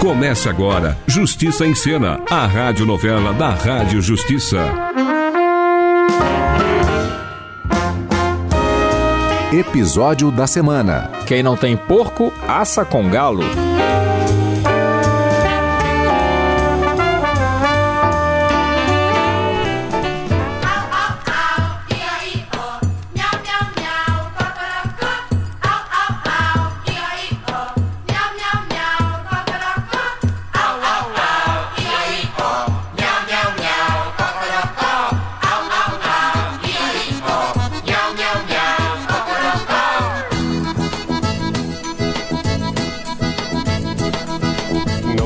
Começa agora Justiça em Cena, a radionovela da Rádio Justiça. Episódio da semana. Quem não tem porco, assa com galo.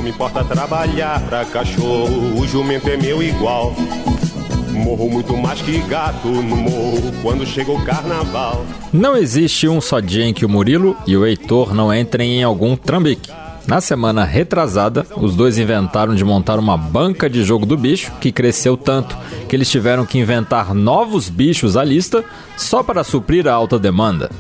Não me importa trabalhar pra cachorro, o jumento é meu igual. Morro muito mais que gato no morro quando chega o carnaval. Não existe um só dia em que o Murilo e o Heitor não entrem em algum trambique. Na semana retrasada, os dois inventaram de montar uma banca de jogo do bicho que cresceu tanto que eles tiveram que inventar novos bichos à lista só para suprir a alta demanda.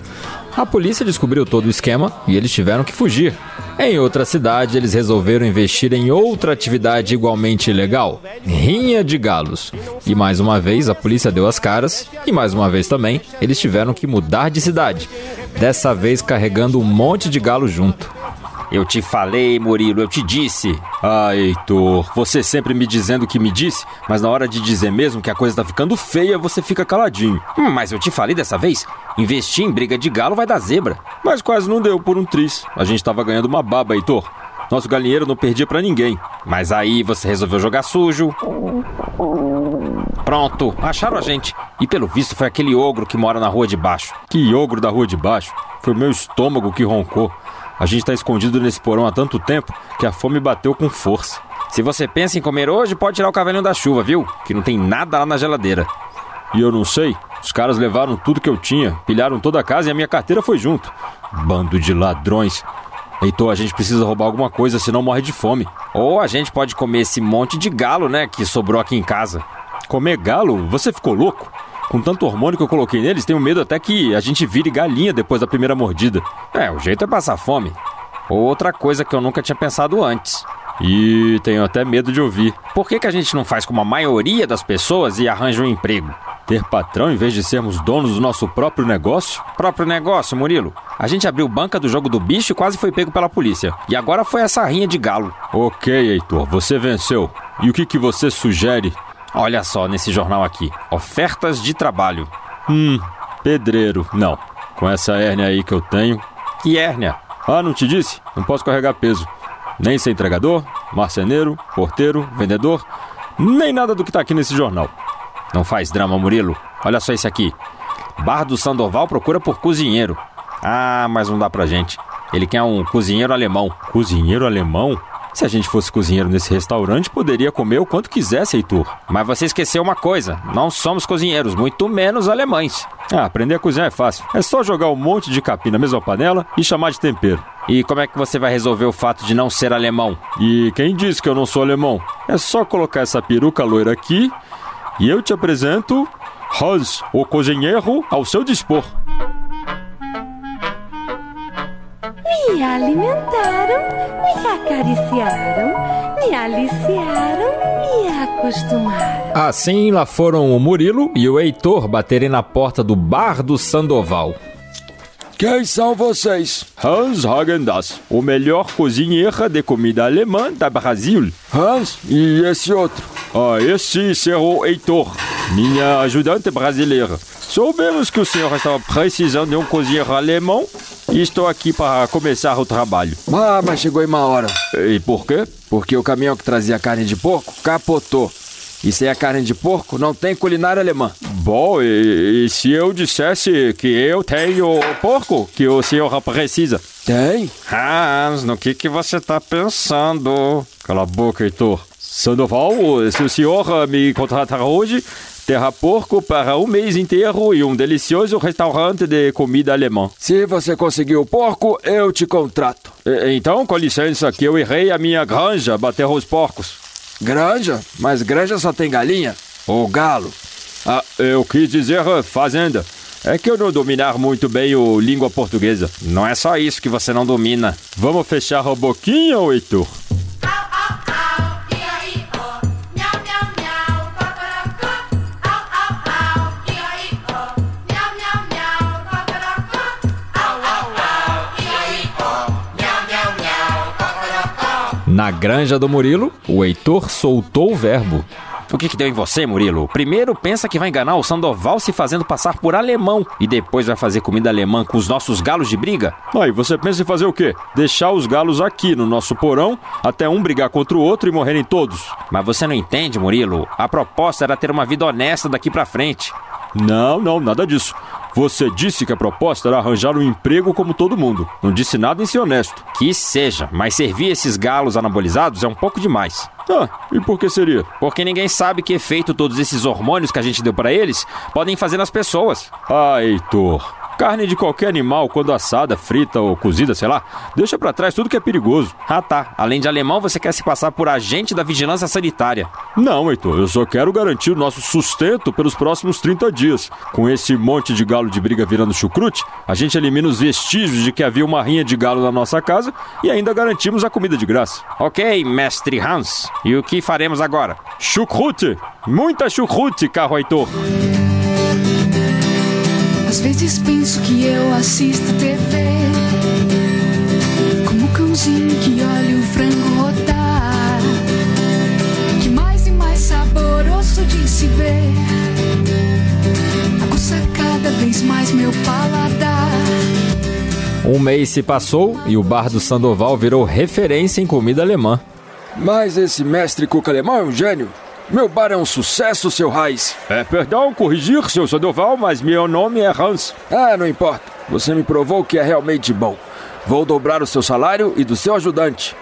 A polícia descobriu todo o esquema e eles tiveram que fugir. Em outra cidade, eles resolveram investir em outra atividade igualmente ilegal: rinha de galos. E mais uma vez a polícia deu as caras, e mais uma vez também eles tiveram que mudar de cidade, dessa vez carregando um monte de galo junto. Eu te falei, Murilo, eu te disse. Ah, Heitor, você sempre me dizendo que me disse, mas na hora de dizer mesmo que a coisa tá ficando feia, você fica caladinho. Hum, mas eu te falei dessa vez? Investir em briga de galo vai dar zebra. Mas quase não deu por um tris. A gente tava ganhando uma baba, Heitor. Nosso galinheiro não perdia pra ninguém. Mas aí você resolveu jogar sujo. Pronto, acharam a gente. E pelo visto foi aquele ogro que mora na rua de baixo. Que ogro da rua de baixo? Foi o meu estômago que roncou. A gente tá escondido nesse porão há tanto tempo que a fome bateu com força. Se você pensa em comer hoje, pode tirar o cavalinho da chuva, viu? Que não tem nada lá na geladeira. E eu não sei. Os caras levaram tudo que eu tinha, pilharam toda a casa e a minha carteira foi junto. Bando de ladrões. Heitor, a gente precisa roubar alguma coisa, senão morre de fome. Ou a gente pode comer esse monte de galo, né, que sobrou aqui em casa. Comer galo? Você ficou louco? Com tanto hormônio que eu coloquei neles, tenho medo até que a gente vire galinha depois da primeira mordida. É, o jeito é passar fome. Outra coisa que eu nunca tinha pensado antes. E tenho até medo de ouvir. Por que, que a gente não faz como a maioria das pessoas e arranja um emprego? Ter patrão em vez de sermos donos do nosso próprio negócio? Próprio negócio, Murilo. A gente abriu banca do jogo do bicho e quase foi pego pela polícia. E agora foi essa rinha de galo. Ok, Heitor, você venceu. E o que, que você sugere? Olha só nesse jornal aqui: ofertas de trabalho. Hum, pedreiro. Não. Com essa hérnia aí que eu tenho. Que hérnia? Ah, não te disse? Não posso carregar peso. Nem ser entregador, marceneiro, porteiro, vendedor, nem nada do que tá aqui nesse jornal. Não faz drama, Murilo. Olha só esse aqui. Bar do Sandoval procura por cozinheiro. Ah, mas não dá pra gente. Ele quer um cozinheiro alemão. Cozinheiro alemão? Se a gente fosse cozinheiro nesse restaurante, poderia comer o quanto quisesse, Heitor. Mas você esqueceu uma coisa: não somos cozinheiros, muito menos alemães. Ah, aprender a cozinhar é fácil. É só jogar um monte de capim na mesma panela e chamar de tempero. E como é que você vai resolver o fato de não ser alemão? E quem disse que eu não sou alemão? É só colocar essa peruca loira aqui e eu te apresento Hans, o cozinheiro, ao seu dispor. Me alimentaram, me acariciaram, me aliciaram e acostumaram. Assim lá foram o Murilo e o Heitor baterem na porta do bar do Sandoval. Quem são vocês? Hans Hagendas, o melhor cozinheiro de comida alemã da Brasil. Hans e esse outro? Ah, esse é o Heitor, minha ajudante brasileira. Soubemos que o senhor estava precisando de um cozinheiro alemão e estou aqui para começar o trabalho. Ah, mas chegou em uma hora. E por quê? Porque o caminhão que trazia carne de porco capotou. E sem a carne de porco não tem culinária alemã. Bom, e, e se eu dissesse que eu tenho porco que o senhor precisa? Tem? Hans, no que, que você tá pensando? Cala a boca, Heitor. Sandoval, se o senhor me contratar hoje, terra porco para um mês inteiro e um delicioso restaurante de comida alemã. Se você conseguir o porco, eu te contrato. E, então, com licença, que eu irei à minha granja bater os porcos. Granja? Mas granja só tem galinha? Ou galo? Ah, eu quis dizer fazenda. É que eu não dominar muito bem o língua portuguesa. Não é só isso que você não domina. Vamos fechar a boquinha, Heitor? Granja do Murilo, o Heitor soltou o verbo. O que, que deu em você, Murilo? Primeiro pensa que vai enganar o Sandoval se fazendo passar por alemão e depois vai fazer comida alemã com os nossos galos de briga? Aí você pensa em fazer o quê? Deixar os galos aqui no nosso porão até um brigar contra o outro e morrerem todos. Mas você não entende, Murilo? A proposta era ter uma vida honesta daqui pra frente. Não, não, nada disso. Você disse que a proposta era arranjar um emprego como todo mundo. Não disse nada em ser honesto. Que seja, mas servir esses galos anabolizados é um pouco demais. Ah, e por que seria? Porque ninguém sabe que efeito todos esses hormônios que a gente deu para eles podem fazer nas pessoas. Ah, Heitor, Carne de qualquer animal, quando assada, frita ou cozida, sei lá, deixa para trás tudo que é perigoso. Ah tá, além de alemão, você quer se passar por agente da vigilância sanitária. Não, Heitor, eu só quero garantir o nosso sustento pelos próximos 30 dias. Com esse monte de galo de briga virando chucrute, a gente elimina os vestígios de que havia uma rinha de galo na nossa casa e ainda garantimos a comida de graça. Ok, mestre Hans. E o que faremos agora? Chucrute! Muita chucrute, carro Heitor! Às vezes penso que eu assisto TV Como cãozinho que olha o frango rodar Que mais e mais saboroso de se ver. Aguça cada vez mais meu paladar. Um mês se passou e o bar do Sandoval virou referência em comida alemã. Mas esse mestre cuca alemão é um gênio meu bar é um sucesso, seu Raiz. É, perdão, corrigir, seu Sandoval, mas meu nome é Hans. Ah, não importa. Você me provou que é realmente bom. Vou dobrar o seu salário e do seu ajudante.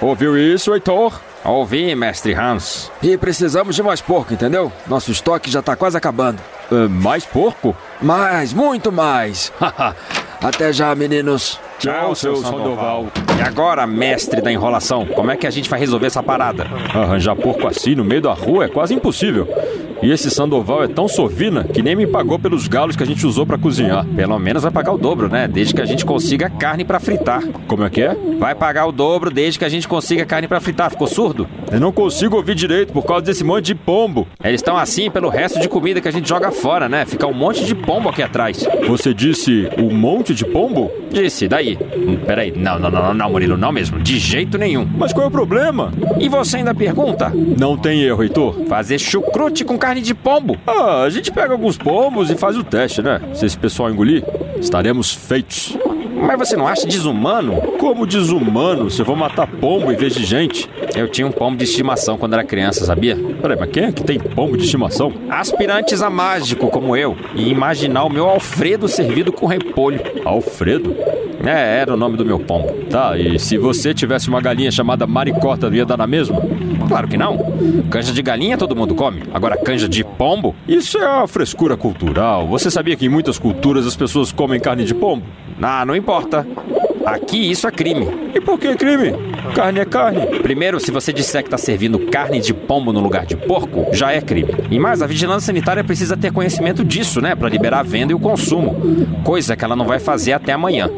Ouviu isso, Heitor? Ouvi, mestre Hans. E precisamos de mais porco, entendeu? Nosso estoque já tá quase acabando. Uh, mais porco? Mais, muito mais. Até já, meninos. Tchau, seu Sandoval. E agora, mestre da enrolação, como é que a gente vai resolver essa parada? Arranjar porco assim no meio da rua é quase impossível. E esse Sandoval é tão sovina que nem me pagou pelos galos que a gente usou para cozinhar. Pelo menos vai pagar o dobro, né? Desde que a gente consiga carne para fritar. Como é que é? Vai pagar o dobro desde que a gente consiga carne para fritar. Ficou surdo? Eu não consigo ouvir direito por causa desse monte de pombo. Eles estão assim pelo resto de comida que a gente joga fora, né? Fica um monte de pombo aqui atrás. Você disse um monte de pombo? Disse, daí. Hum, peraí. Não, não, não, não, Murilo, não mesmo. De jeito nenhum. Mas qual é o problema? E você ainda pergunta? Não tem erro, Heitor. Fazer chucrute com carne de pombo. Ah, a gente pega alguns pombos e faz o teste, né? Se esse pessoal engolir, estaremos feitos. Mas você não acha desumano? Como desumano? Se eu vou matar pombo em vez de gente? Eu tinha um pombo de estimação quando era criança, sabia? Peraí, mas quem é que tem pombo de estimação? Aspirantes a mágico como eu. E imaginar o meu Alfredo servido com repolho. Alfredo? É, era o nome do meu pombo. Tá, e se você tivesse uma galinha chamada maricota, ia dar na mesma? Claro que não. Canja de galinha todo mundo come. Agora, canja de pombo? Isso é a frescura cultural. Você sabia que em muitas culturas as pessoas comem carne de pombo? Ah, não importa. Aqui isso é crime. E por que crime? Carne é carne. Primeiro, se você disser que está servindo carne de pombo no lugar de porco, já é crime. E mais, a vigilância sanitária precisa ter conhecimento disso, né? Para liberar a venda e o consumo. Coisa que ela não vai fazer até amanhã.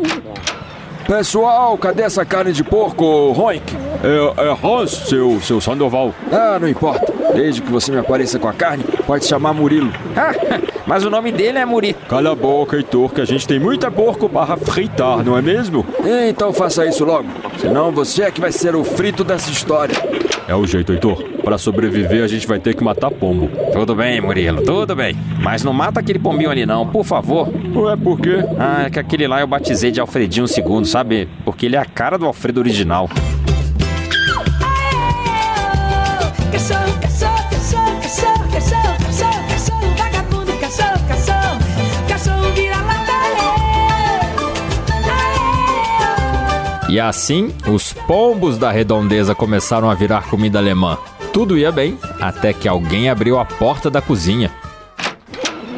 Pessoal, cadê essa carne de porco, Roink? É, é Hans, seu, seu Sandoval. Ah, não importa. Desde que você me apareça com a carne, pode chamar Murilo. Ah, mas o nome dele é Muri. Cala a boca, Heitor, que a gente tem muita porco para fritar, não é mesmo? Então faça isso logo. Senão você é que vai ser o frito dessa história. É o jeito, Heitor. Para sobreviver, a gente vai ter que matar pombo. Tudo bem, Murilo, tudo bem. Mas não mata aquele pombinho ali não, por favor. Ué, por quê? Ah, é que aquele lá eu batizei de Alfredinho II, sabe? Porque ele é a cara do Alfredo original. E assim, os pombos da redondeza começaram a virar comida alemã. Tudo ia bem, até que alguém abriu a porta da cozinha.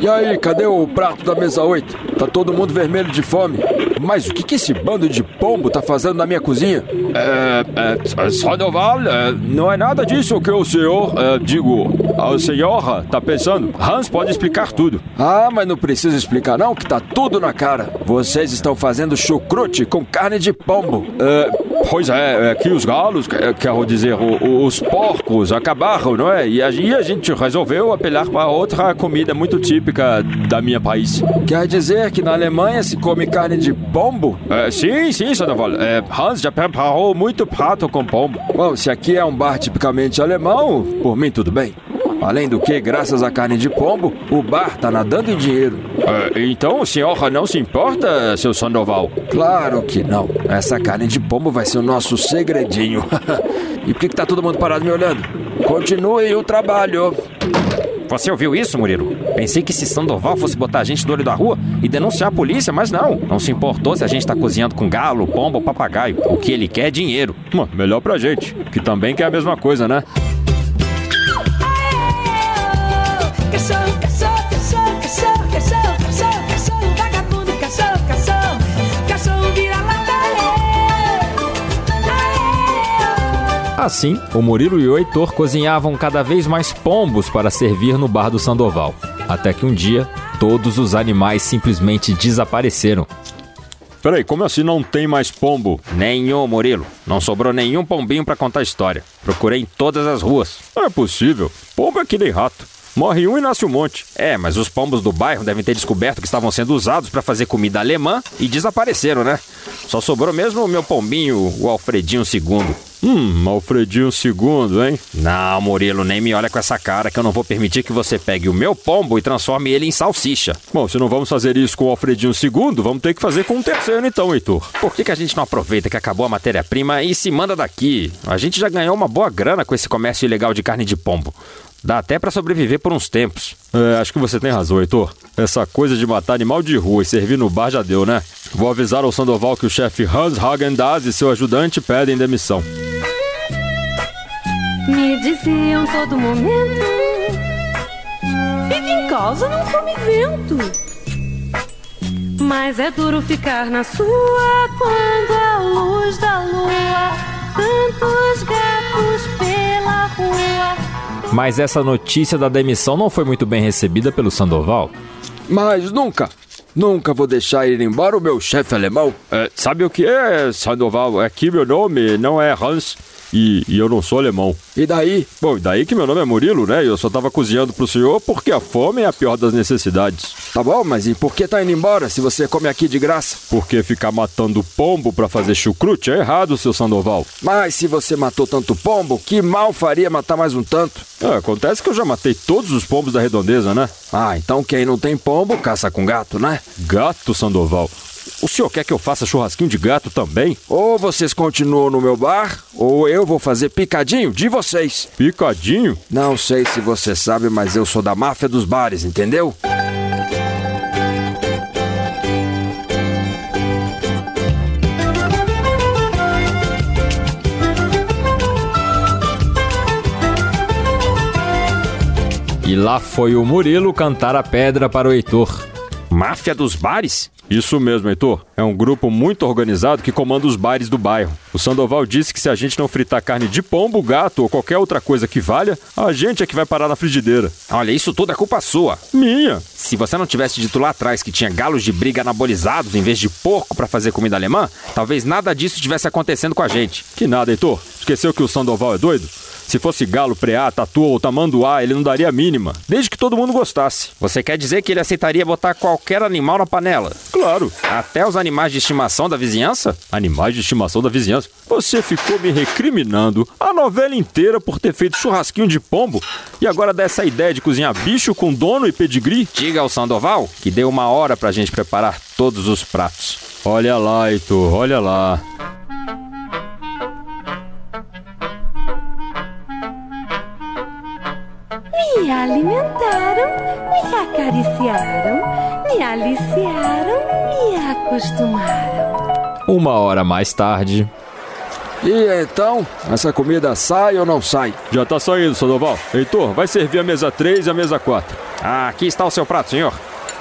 E aí, cadê o prato da mesa 8? Tá todo mundo vermelho de fome. Mas o que, que esse bando de pombo tá fazendo na minha cozinha? É, é, Sandoval, é, não é nada disso que o senhor, é, digo, a senhora tá pensando. Hans pode explicar tudo. Ah, mas não precisa explicar não, que tá tudo na cara. Vocês estão fazendo chucrute com carne de pombo. É, pois é, é que os galos, quero dizer, os porcos acabaram, não é? E aí a gente resolveu apelar para outra comida muito típica da minha país. Quer dizer que na Alemanha se come carne de pombo? É, sim, sim, Sandoval. É, Hans já preparou muito prato com pombo. Bom, se aqui é um bar tipicamente alemão, por mim tudo bem. Além do que, graças à carne de pombo, o bar tá nadando em dinheiro. É, então o senhor não se importa, seu Sandoval? Claro que não. Essa carne de pombo vai ser o nosso segredinho. e por que, que tá todo mundo parado me olhando? Continue o trabalho. Você ouviu isso, Murilo? Pensei que se Sandoval fosse botar a gente do olho da rua e denunciar a polícia, mas não. Não se importou se a gente tá cozinhando com galo, pombo ou papagaio. O que ele quer é dinheiro. Hum, melhor pra gente, que também quer a mesma coisa, né? Assim, o Murilo e o Heitor cozinhavam cada vez mais pombos para servir no bar do Sandoval. Até que um dia, todos os animais simplesmente desapareceram. Peraí, como assim não tem mais pombo? Nenhum, Murilo. Não sobrou nenhum pombinho para contar a história. Procurei em todas as ruas. Não é possível. Pombo é que nem rato. Morre um e nasce um monte. É, mas os pombos do bairro devem ter descoberto que estavam sendo usados para fazer comida alemã e desapareceram, né? Só sobrou mesmo o meu pombinho, o Alfredinho II. Hum, Alfredinho II, hein? Não, Murilo, nem me olha com essa cara que eu não vou permitir que você pegue o meu pombo e transforme ele em salsicha. Bom, se não vamos fazer isso com o Alfredinho II, vamos ter que fazer com um terceiro então, Heitor. Por que, que a gente não aproveita que acabou a matéria-prima e se manda daqui? A gente já ganhou uma boa grana com esse comércio ilegal de carne de pombo. Dá até para sobreviver por uns tempos. É, acho que você tem razão, Heitor. Essa coisa de matar animal de rua e servir no bar já deu, né? Vou avisar ao Sandoval que o chefe Hans Hagen Dazs e seu ajudante pedem demissão. Me diziam todo momento: Fique em casa, não come vento. Mas é duro ficar na sua quando a luz da lua, tantos gatos pela rua. Mas essa notícia da demissão não foi muito bem recebida pelo Sandoval. Mas nunca, nunca vou deixar ir embora o meu chefe alemão. É, sabe o que é, Sandoval? Aqui meu nome não é Hans. E, e, eu não sou alemão. E daí? Bom, e daí que meu nome é Murilo, né? E eu só tava cozinhando pro senhor porque a fome é a pior das necessidades. Tá bom, mas e por que tá indo embora se você come aqui de graça? Porque ficar matando pombo para fazer chucrute é errado, seu Sandoval. Mas se você matou tanto pombo, que mal faria matar mais um tanto? É, acontece que eu já matei todos os pombos da redondeza, né? Ah, então quem não tem pombo, caça com gato, né? Gato, Sandoval? O senhor quer que eu faça churrasquinho de gato também? Ou vocês continuam no meu bar, ou eu vou fazer picadinho de vocês. Picadinho? Não sei se você sabe, mas eu sou da máfia dos bares, entendeu? E lá foi o Murilo cantar a pedra para o Heitor. Máfia dos bares? Isso mesmo, Heitor. É um grupo muito organizado que comanda os bares do bairro. O Sandoval disse que se a gente não fritar carne de pombo, gato ou qualquer outra coisa que valha, a gente é que vai parar na frigideira. Olha, isso tudo é culpa sua. Minha? Se você não tivesse dito lá atrás que tinha galos de briga anabolizados em vez de porco para fazer comida alemã, talvez nada disso estivesse acontecendo com a gente. Que nada, Heitor. Esqueceu que o Sandoval é doido? Se fosse galo, preá, tatu ou tamanduá, ele não daria a mínima, desde que todo mundo gostasse. Você quer dizer que ele aceitaria botar qualquer animal na panela? Claro. Até os animais de estimação da vizinhança? Animais de estimação da vizinhança? Você ficou me recriminando a novela inteira por ter feito churrasquinho de pombo e agora dá essa ideia de cozinhar bicho com dono e pedigree? Diga ao Sandoval que deu uma hora pra gente preparar todos os pratos. Olha lá, Heitor, olha lá. Me alimentaram, me acariciaram, me aliciaram, me acostumaram. Uma hora mais tarde. E então, essa comida sai ou não sai? Já tá saindo, Sandoval. Heitor, vai servir a mesa 3 e a mesa 4. Ah, aqui está o seu prato, senhor.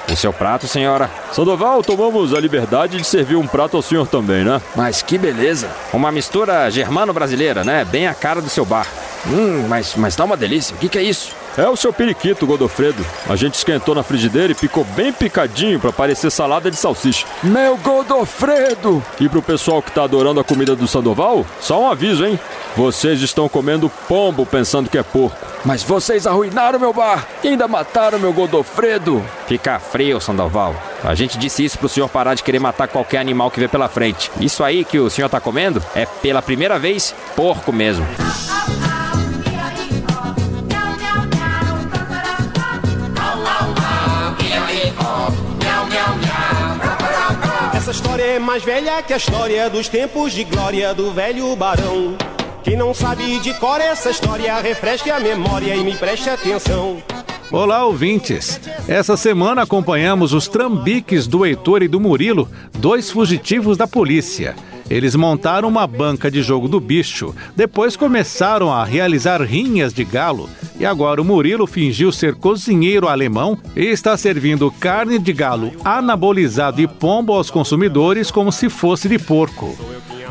O seu prato, senhora. Sandoval, tomamos a liberdade de servir um prato ao senhor também, né? Mas que beleza. Uma mistura germano-brasileira, né? Bem a cara do seu bar. Hum, mas, mas tá uma delícia. O que, que é isso? É o seu periquito, Godofredo. A gente esquentou na frigideira e picou bem picadinho para parecer salada de salsicha. Meu Godofredo! E pro pessoal que tá adorando a comida do Sandoval, só um aviso, hein? Vocês estão comendo pombo pensando que é porco. Mas vocês arruinaram meu bar e ainda mataram meu Godofredo. Fica frio, Sandoval. A gente disse isso pro senhor parar de querer matar qualquer animal que vê pela frente. Isso aí que o senhor tá comendo é pela primeira vez porco mesmo. História é mais velha que a história dos tempos de glória do velho barão. Quem não sabe de cor essa história, refresque a memória e me preste atenção. Olá, ouvintes! Essa semana acompanhamos os trambiques do Heitor e do Murilo, dois fugitivos da polícia. Eles montaram uma banca de jogo do bicho, depois começaram a realizar rinhas de galo e agora o Murilo fingiu ser cozinheiro alemão e está servindo carne de galo anabolizado e pombo aos consumidores como se fosse de porco.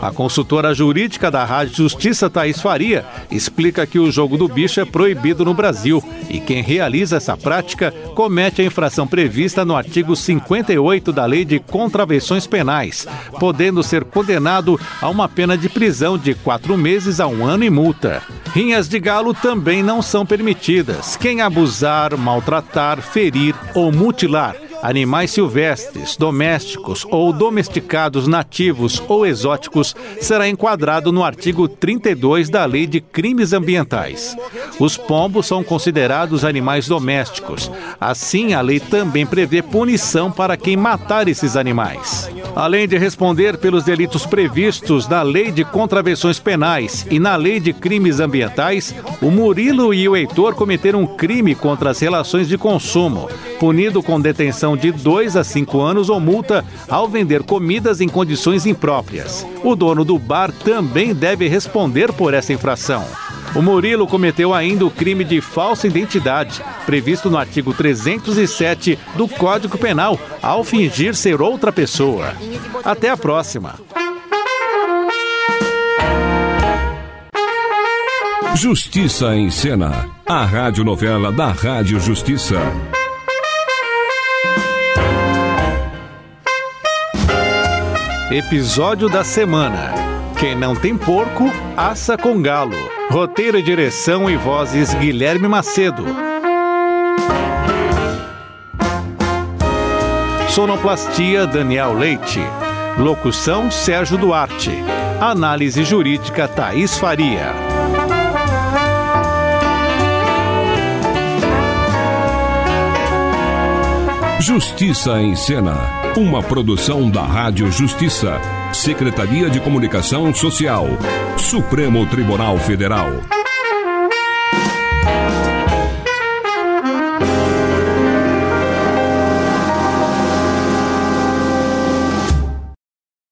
A consultora jurídica da Rádio Justiça, Thaís Faria, explica que o jogo do bicho é proibido no Brasil e quem realiza essa prática comete a infração prevista no artigo 58 da Lei de Contravenções Penais, podendo ser condenado a uma pena de prisão de quatro meses a um ano e multa. Rinhas de galo também não são permitidas. Quem abusar, maltratar, ferir ou mutilar animais silvestres, domésticos ou domesticados nativos ou exóticos será enquadrado no artigo 32 da Lei de Crimes Ambientais. Os pombos são considerados animais domésticos. Assim, a lei também prevê punição para quem matar esses animais. Além de responder pelos delitos previstos na Lei de Contravenções Penais e na Lei de Crimes Ambientais, o Murilo e o Heitor cometeram um crime contra as relações de consumo, punido com detenção de 2 a 5 anos ou multa ao vender comidas em condições impróprias. O dono do bar também deve responder por essa infração. O Murilo cometeu ainda o crime de falsa identidade, previsto no artigo 307 do Código Penal, ao fingir ser outra pessoa. Até a próxima. Justiça em Cena, a radionovela da Rádio Justiça. Episódio da semana. Quem não tem porco, assa com galo. Roteiro direção e vozes Guilherme Macedo. Sonoplastia Daniel Leite. Locução Sérgio Duarte. Análise jurídica Thaís Faria. Justiça em Cena, uma produção da Rádio Justiça, Secretaria de Comunicação Social, Supremo Tribunal Federal.